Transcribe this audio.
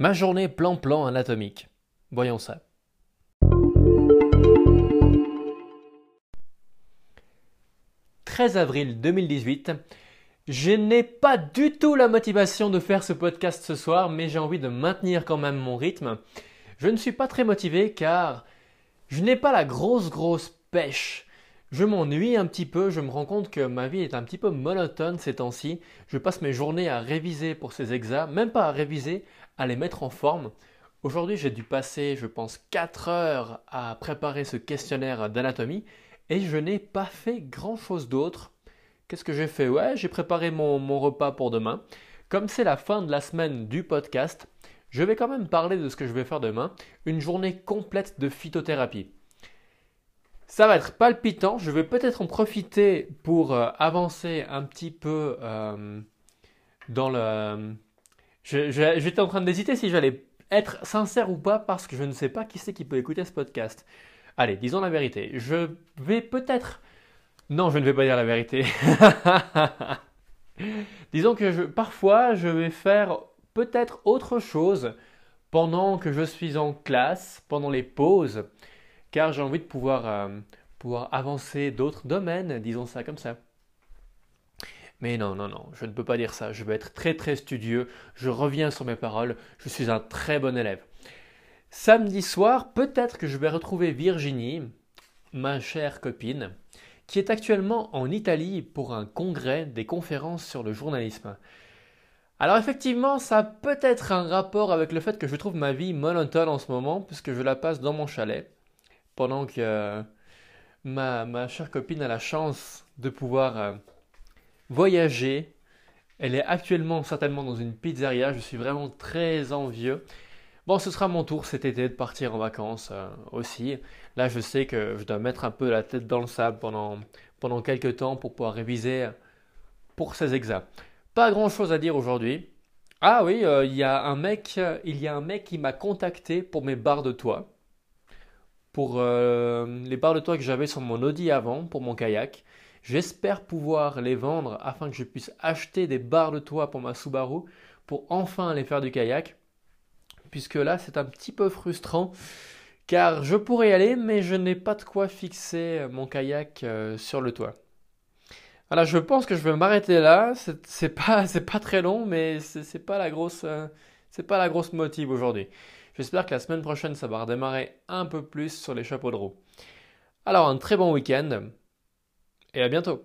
Ma journée plan-plan anatomique. Voyons ça. « 13 avril 2018. Je n'ai pas du tout la motivation de faire ce podcast ce soir, mais j'ai envie de maintenir quand même mon rythme. Je ne suis pas très motivé car je n'ai pas la grosse grosse pêche. Je m'ennuie un petit peu, je me rends compte que ma vie est un petit peu monotone ces temps-ci. Je passe mes journées à réviser pour ces examens, même pas à réviser, à les mettre en forme. Aujourd'hui, j'ai dû passer, je pense, 4 heures à préparer ce questionnaire d'anatomie et je n'ai pas fait grand-chose d'autre. Qu'est-ce que j'ai fait? Ouais, j'ai préparé mon, mon repas pour demain. Comme c'est la fin de la semaine du podcast, je vais quand même parler de ce que je vais faire demain, une journée complète de phytothérapie. Ça va être palpitant, je vais peut-être en profiter pour euh, avancer un petit peu euh, dans le... J'étais en train d'hésiter si j'allais être sincère ou pas parce que je ne sais pas qui c'est qui peut écouter ce podcast. Allez, disons la vérité. Je vais peut-être... Non, je ne vais pas dire la vérité. disons que je... parfois je vais faire peut-être autre chose pendant que je suis en classe, pendant les pauses car j'ai envie de pouvoir, euh, pouvoir avancer d'autres domaines, disons ça comme ça. Mais non, non, non, je ne peux pas dire ça. Je vais être très très studieux. Je reviens sur mes paroles. Je suis un très bon élève. Samedi soir, peut-être que je vais retrouver Virginie, ma chère copine, qui est actuellement en Italie pour un congrès des conférences sur le journalisme. Alors effectivement, ça a peut-être un rapport avec le fait que je trouve ma vie monotone en ce moment, puisque je la passe dans mon chalet pendant que euh, ma, chère copine a la chance de pouvoir euh, voyager. Elle est actuellement certainement dans une pizzeria. Je suis vraiment très envieux. Bon, ce sera mon tour cet été de partir en vacances euh, aussi. Là, je sais que je dois mettre un peu la tête dans le sable pendant, pendant quelques temps pour pouvoir réviser pour ces examens. Pas grand chose à dire aujourd'hui. Ah oui, il y a un mec, il y a un mec qui m'a contacté pour mes barres de toit pour euh, les barres de toit que j'avais sur mon Audi avant, pour mon kayak. J'espère pouvoir les vendre afin que je puisse acheter des barres de toit pour ma Subaru pour enfin aller faire du kayak. Puisque là, c'est un petit peu frustrant car je pourrais y aller, mais je n'ai pas de quoi fixer mon kayak euh, sur le toit. Voilà, je pense que je vais m'arrêter là. C'est pas, pas très long, mais c'est pas la grosse, euh, c'est pas la grosse motive aujourd'hui. J'espère que la semaine prochaine, ça va redémarrer un peu plus sur les chapeaux de roue. Alors, un très bon week-end et à bientôt